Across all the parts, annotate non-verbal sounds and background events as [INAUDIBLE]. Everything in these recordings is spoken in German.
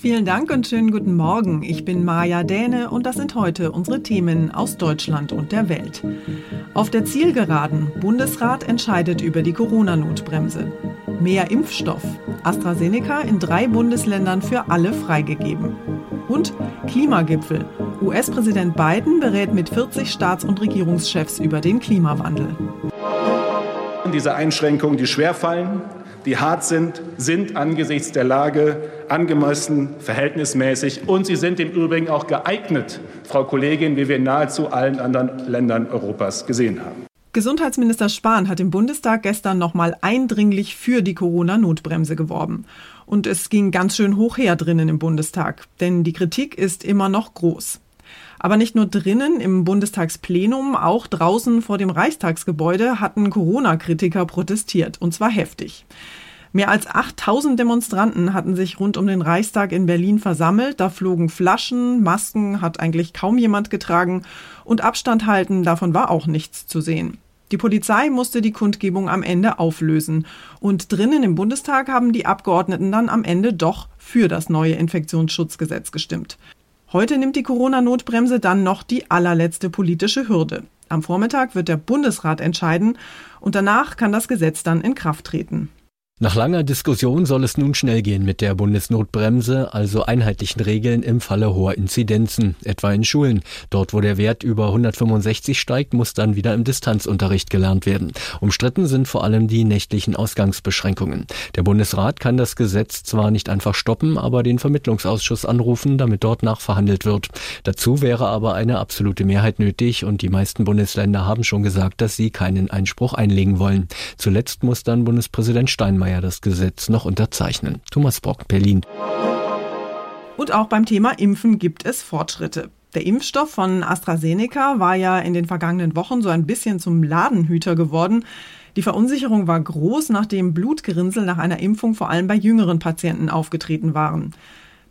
Vielen Dank und schönen guten Morgen. Ich bin Maja Däne und das sind heute unsere Themen aus Deutschland und der Welt. Auf der Zielgeraden. Bundesrat entscheidet über die Corona-Notbremse. Mehr Impfstoff. AstraZeneca in drei Bundesländern für alle freigegeben. Und Klimagipfel. US-Präsident Biden berät mit 40 Staats- und Regierungschefs über den Klimawandel. Diese Einschränkungen, die schwerfallen, die hart sind, sind angesichts der Lage angemessen, verhältnismäßig und sie sind im Übrigen auch geeignet, Frau Kollegin, wie wir in nahezu allen anderen Ländern Europas gesehen haben. Gesundheitsminister Spahn hat im Bundestag gestern nochmal eindringlich für die Corona-Notbremse geworben. Und es ging ganz schön hoch her drinnen im Bundestag, denn die Kritik ist immer noch groß. Aber nicht nur drinnen im Bundestagsplenum, auch draußen vor dem Reichstagsgebäude hatten Corona-Kritiker protestiert, und zwar heftig. Mehr als 8000 Demonstranten hatten sich rund um den Reichstag in Berlin versammelt. Da flogen Flaschen, Masken hat eigentlich kaum jemand getragen und Abstand halten, davon war auch nichts zu sehen. Die Polizei musste die Kundgebung am Ende auflösen. Und drinnen im Bundestag haben die Abgeordneten dann am Ende doch für das neue Infektionsschutzgesetz gestimmt. Heute nimmt die Corona-Notbremse dann noch die allerletzte politische Hürde. Am Vormittag wird der Bundesrat entscheiden und danach kann das Gesetz dann in Kraft treten. Nach langer Diskussion soll es nun schnell gehen mit der Bundesnotbremse, also einheitlichen Regeln im Falle hoher Inzidenzen, etwa in Schulen. Dort, wo der Wert über 165 steigt, muss dann wieder im Distanzunterricht gelernt werden. Umstritten sind vor allem die nächtlichen Ausgangsbeschränkungen. Der Bundesrat kann das Gesetz zwar nicht einfach stoppen, aber den Vermittlungsausschuss anrufen, damit dort nachverhandelt wird. Dazu wäre aber eine absolute Mehrheit nötig und die meisten Bundesländer haben schon gesagt, dass sie keinen Einspruch einlegen wollen. Zuletzt muss dann Bundespräsident Steinmeier Steinmeier das Gesetz noch unterzeichnen. Thomas Brock, Berlin. Und auch beim Thema Impfen gibt es Fortschritte. Der Impfstoff von AstraZeneca war ja in den vergangenen Wochen so ein bisschen zum Ladenhüter geworden. Die Verunsicherung war groß, nachdem Blutgerinnsel nach einer Impfung vor allem bei jüngeren Patienten aufgetreten waren.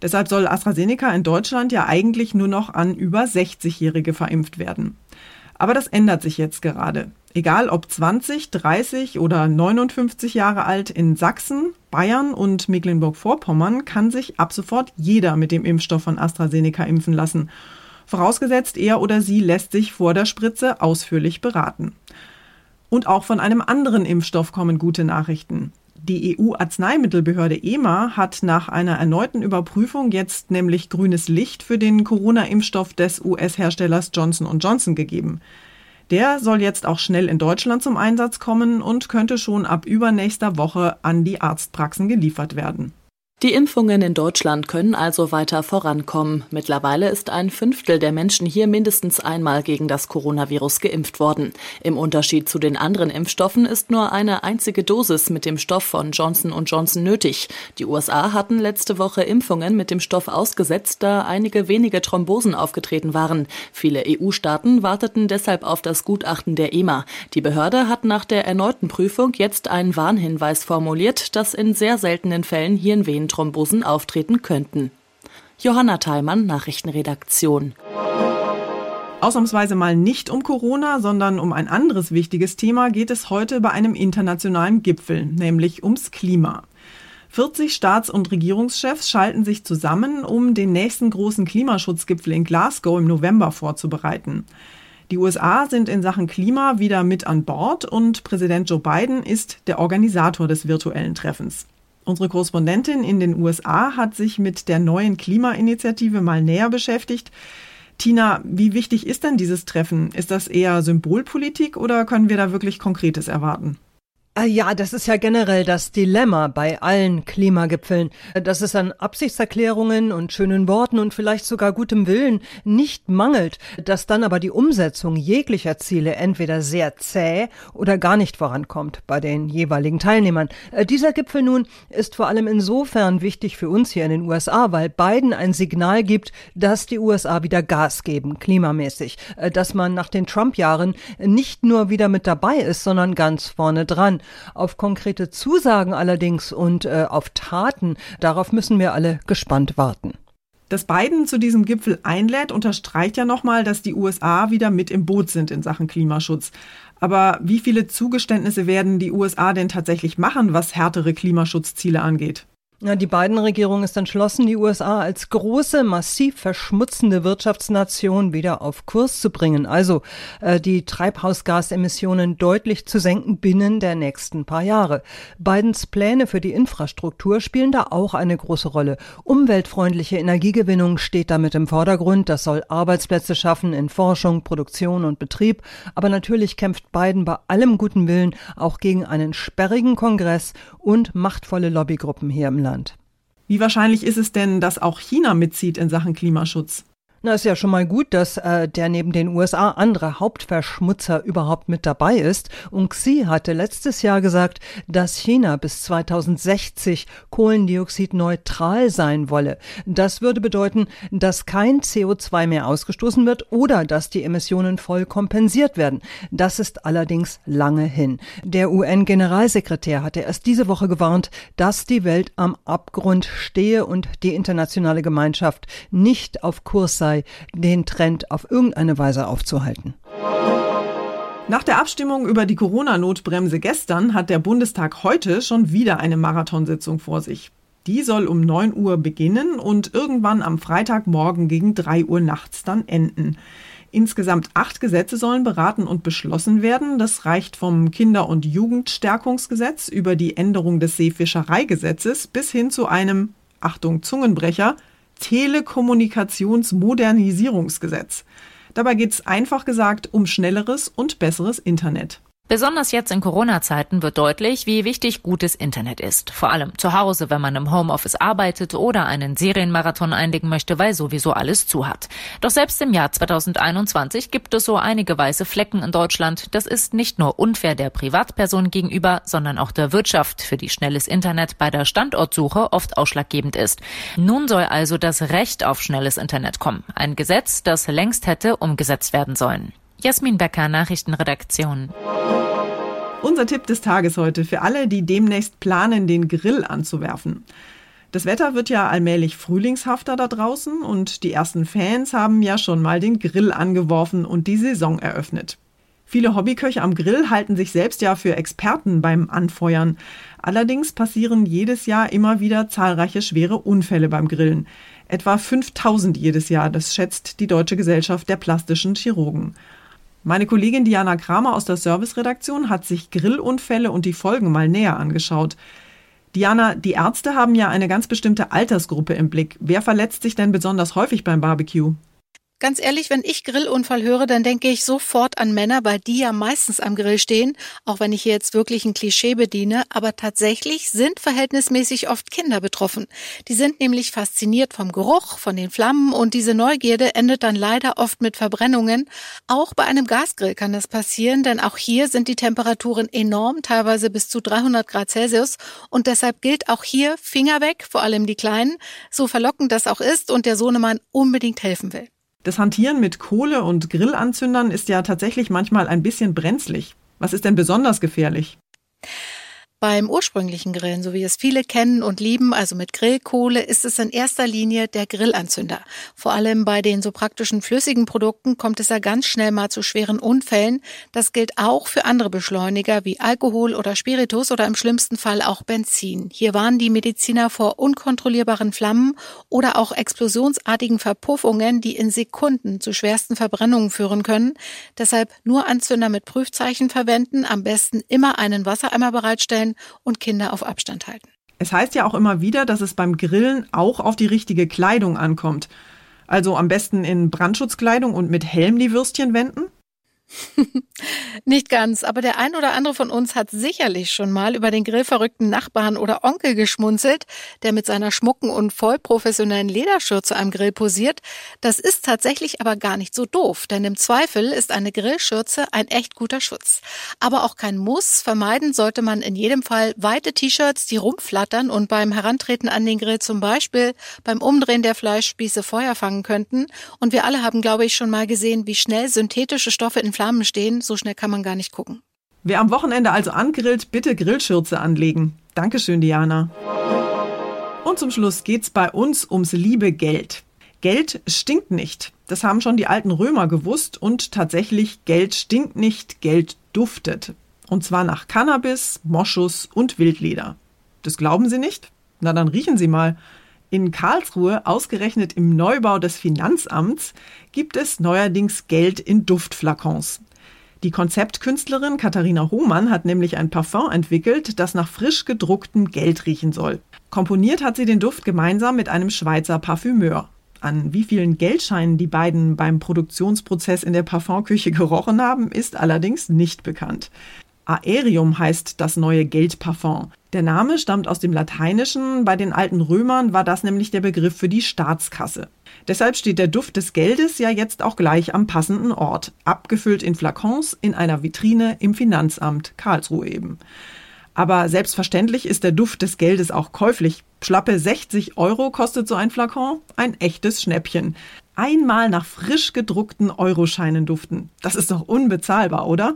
Deshalb soll AstraZeneca in Deutschland ja eigentlich nur noch an über 60-Jährige verimpft werden. Aber das ändert sich jetzt gerade. Egal ob 20, 30 oder 59 Jahre alt, in Sachsen, Bayern und Mecklenburg-Vorpommern kann sich ab sofort jeder mit dem Impfstoff von AstraZeneca impfen lassen. Vorausgesetzt, er oder sie lässt sich vor der Spritze ausführlich beraten. Und auch von einem anderen Impfstoff kommen gute Nachrichten. Die EU-Arzneimittelbehörde EMA hat nach einer erneuten Überprüfung jetzt nämlich grünes Licht für den Corona-Impfstoff des US-Herstellers Johnson Johnson gegeben. Der soll jetzt auch schnell in Deutschland zum Einsatz kommen und könnte schon ab übernächster Woche an die Arztpraxen geliefert werden. Die Impfungen in Deutschland können also weiter vorankommen. Mittlerweile ist ein Fünftel der Menschen hier mindestens einmal gegen das Coronavirus geimpft worden. Im Unterschied zu den anderen Impfstoffen ist nur eine einzige Dosis mit dem Stoff von Johnson Johnson nötig. Die USA hatten letzte Woche Impfungen mit dem Stoff ausgesetzt, da einige wenige Thrombosen aufgetreten waren. Viele EU-Staaten warteten deshalb auf das Gutachten der EMA. Die Behörde hat nach der erneuten Prüfung jetzt einen Warnhinweis formuliert, dass in sehr seltenen Fällen Hirnvenen Thrombosen auftreten könnten. Johanna Theimann, Nachrichtenredaktion. Ausnahmsweise mal nicht um Corona, sondern um ein anderes wichtiges Thema geht es heute bei einem internationalen Gipfel, nämlich ums Klima. 40 Staats- und Regierungschefs schalten sich zusammen, um den nächsten großen Klimaschutzgipfel in Glasgow im November vorzubereiten. Die USA sind in Sachen Klima wieder mit an Bord und Präsident Joe Biden ist der Organisator des virtuellen Treffens. Unsere Korrespondentin in den USA hat sich mit der neuen Klimainitiative mal näher beschäftigt. Tina, wie wichtig ist denn dieses Treffen? Ist das eher Symbolpolitik oder können wir da wirklich Konkretes erwarten? Ah ja, das ist ja generell das Dilemma bei allen Klimagipfeln, dass es an Absichtserklärungen und schönen Worten und vielleicht sogar gutem Willen nicht mangelt, dass dann aber die Umsetzung jeglicher Ziele entweder sehr zäh oder gar nicht vorankommt bei den jeweiligen Teilnehmern. Äh, dieser Gipfel nun ist vor allem insofern wichtig für uns hier in den USA, weil Biden ein Signal gibt, dass die USA wieder Gas geben, klimamäßig, äh, dass man nach den Trump-Jahren nicht nur wieder mit dabei ist, sondern ganz vorne dran. Auf konkrete Zusagen allerdings und äh, auf Taten, darauf müssen wir alle gespannt warten. Dass Biden zu diesem Gipfel einlädt, unterstreicht ja nochmal, dass die USA wieder mit im Boot sind in Sachen Klimaschutz. Aber wie viele Zugeständnisse werden die USA denn tatsächlich machen, was härtere Klimaschutzziele angeht? Ja, die Biden-Regierung ist entschlossen, die USA als große, massiv verschmutzende Wirtschaftsnation wieder auf Kurs zu bringen, also äh, die Treibhausgasemissionen deutlich zu senken binnen der nächsten paar Jahre. Bidens Pläne für die Infrastruktur spielen da auch eine große Rolle. Umweltfreundliche Energiegewinnung steht damit im Vordergrund. Das soll Arbeitsplätze schaffen in Forschung, Produktion und Betrieb. Aber natürlich kämpft Biden bei allem guten Willen auch gegen einen sperrigen Kongress und machtvolle Lobbygruppen hier im Land. Land. Wie wahrscheinlich ist es denn, dass auch China mitzieht in Sachen Klimaschutz? Na, ist ja schon mal gut, dass äh, der neben den USA andere Hauptverschmutzer überhaupt mit dabei ist. Und Xi hatte letztes Jahr gesagt, dass China bis 2060 kohlendioxidneutral sein wolle. Das würde bedeuten, dass kein CO2 mehr ausgestoßen wird oder dass die Emissionen voll kompensiert werden. Das ist allerdings lange hin. Der UN-Generalsekretär hatte erst diese Woche gewarnt, dass die Welt am Abgrund stehe und die internationale Gemeinschaft nicht auf Kurs sei sei, den Trend auf irgendeine Weise aufzuhalten. Nach der Abstimmung über die Corona-Notbremse gestern hat der Bundestag heute schon wieder eine Marathonsitzung vor sich. Die soll um 9 Uhr beginnen und irgendwann am Freitagmorgen gegen 3 Uhr nachts dann enden. Insgesamt acht Gesetze sollen beraten und beschlossen werden. Das reicht vom Kinder- und Jugendstärkungsgesetz über die Änderung des Seefischereigesetzes bis hin zu einem, Achtung, Zungenbrecher, Telekommunikationsmodernisierungsgesetz. Dabei geht es einfach gesagt um schnelleres und besseres Internet. Besonders jetzt in Corona-Zeiten wird deutlich, wie wichtig gutes Internet ist. Vor allem zu Hause, wenn man im Homeoffice arbeitet oder einen Serienmarathon einlegen möchte, weil sowieso alles zu hat. Doch selbst im Jahr 2021 gibt es so einige weiße Flecken in Deutschland. Das ist nicht nur unfair der Privatperson gegenüber, sondern auch der Wirtschaft, für die schnelles Internet bei der Standortsuche oft ausschlaggebend ist. Nun soll also das Recht auf schnelles Internet kommen. Ein Gesetz, das längst hätte umgesetzt werden sollen. Jasmin Becker, Nachrichtenredaktion. Unser Tipp des Tages heute für alle, die demnächst planen, den Grill anzuwerfen. Das Wetter wird ja allmählich frühlingshafter da draußen und die ersten Fans haben ja schon mal den Grill angeworfen und die Saison eröffnet. Viele Hobbyköche am Grill halten sich selbst ja für Experten beim Anfeuern. Allerdings passieren jedes Jahr immer wieder zahlreiche schwere Unfälle beim Grillen. Etwa 5000 jedes Jahr, das schätzt die Deutsche Gesellschaft der plastischen Chirurgen. Meine Kollegin Diana Kramer aus der Serviceredaktion hat sich Grillunfälle und die Folgen mal näher angeschaut. Diana, die Ärzte haben ja eine ganz bestimmte Altersgruppe im Blick. Wer verletzt sich denn besonders häufig beim Barbecue? Ganz ehrlich, wenn ich Grillunfall höre, dann denke ich sofort an Männer, weil die ja meistens am Grill stehen, auch wenn ich hier jetzt wirklich ein Klischee bediene, aber tatsächlich sind verhältnismäßig oft Kinder betroffen. Die sind nämlich fasziniert vom Geruch, von den Flammen und diese Neugierde endet dann leider oft mit Verbrennungen. Auch bei einem Gasgrill kann das passieren, denn auch hier sind die Temperaturen enorm, teilweise bis zu 300 Grad Celsius und deshalb gilt auch hier Finger weg, vor allem die Kleinen, so verlockend das auch ist und der Sohnemann unbedingt helfen will. Das Hantieren mit Kohle und Grillanzündern ist ja tatsächlich manchmal ein bisschen brenzlig. Was ist denn besonders gefährlich? Beim ursprünglichen Grillen, so wie es viele kennen und lieben, also mit Grillkohle, ist es in erster Linie der Grillanzünder. Vor allem bei den so praktischen flüssigen Produkten kommt es ja ganz schnell mal zu schweren Unfällen. Das gilt auch für andere Beschleuniger wie Alkohol oder Spiritus oder im schlimmsten Fall auch Benzin. Hier warnen die Mediziner vor unkontrollierbaren Flammen oder auch explosionsartigen Verpuffungen, die in Sekunden zu schwersten Verbrennungen führen können. Deshalb nur Anzünder mit Prüfzeichen verwenden, am besten immer einen Wassereimer bereitstellen sein und Kinder auf Abstand halten. Es heißt ja auch immer wieder, dass es beim Grillen auch auf die richtige Kleidung ankommt. Also am besten in Brandschutzkleidung und mit Helm die Würstchen wenden? [LAUGHS] Nicht ganz, aber der ein oder andere von uns hat sicherlich schon mal über den grillverrückten Nachbarn oder Onkel geschmunzelt, der mit seiner schmucken und voll professionellen Lederschürze am Grill posiert. Das ist tatsächlich aber gar nicht so doof, denn im Zweifel ist eine Grillschürze ein echt guter Schutz. Aber auch kein Muss. Vermeiden sollte man in jedem Fall weite T-Shirts, die rumflattern und beim Herantreten an den Grill zum Beispiel beim Umdrehen der Fleischspieße Feuer fangen könnten. Und wir alle haben, glaube ich, schon mal gesehen, wie schnell synthetische Stoffe in Flammen stehen. So schnell kann man gar nicht gucken. Wer am Wochenende also angrillt, bitte Grillschürze anlegen. Dankeschön, Diana. Und zum Schluss geht's bei uns ums liebe Geld. Geld stinkt nicht. Das haben schon die alten Römer gewusst und tatsächlich Geld stinkt nicht, Geld duftet. Und zwar nach Cannabis, Moschus und Wildleder. Das glauben Sie nicht? Na dann riechen Sie mal. In Karlsruhe, ausgerechnet im Neubau des Finanzamts, gibt es neuerdings Geld in Duftflakons. Die Konzeptkünstlerin Katharina Hohmann hat nämlich ein Parfum entwickelt, das nach frisch gedrucktem Geld riechen soll. Komponiert hat sie den Duft gemeinsam mit einem Schweizer Parfümeur. An wie vielen Geldscheinen die beiden beim Produktionsprozess in der Parfumküche gerochen haben, ist allerdings nicht bekannt. Aerium heißt das neue Geldparfum. Der Name stammt aus dem Lateinischen, bei den alten Römern war das nämlich der Begriff für die Staatskasse. Deshalb steht der Duft des Geldes ja jetzt auch gleich am passenden Ort, abgefüllt in Flakons in einer Vitrine im Finanzamt Karlsruhe eben. Aber selbstverständlich ist der Duft des Geldes auch käuflich. Schlappe 60 Euro kostet so ein Flakon, ein echtes Schnäppchen. Einmal nach frisch gedruckten Euroscheinen duften. Das ist doch unbezahlbar, oder?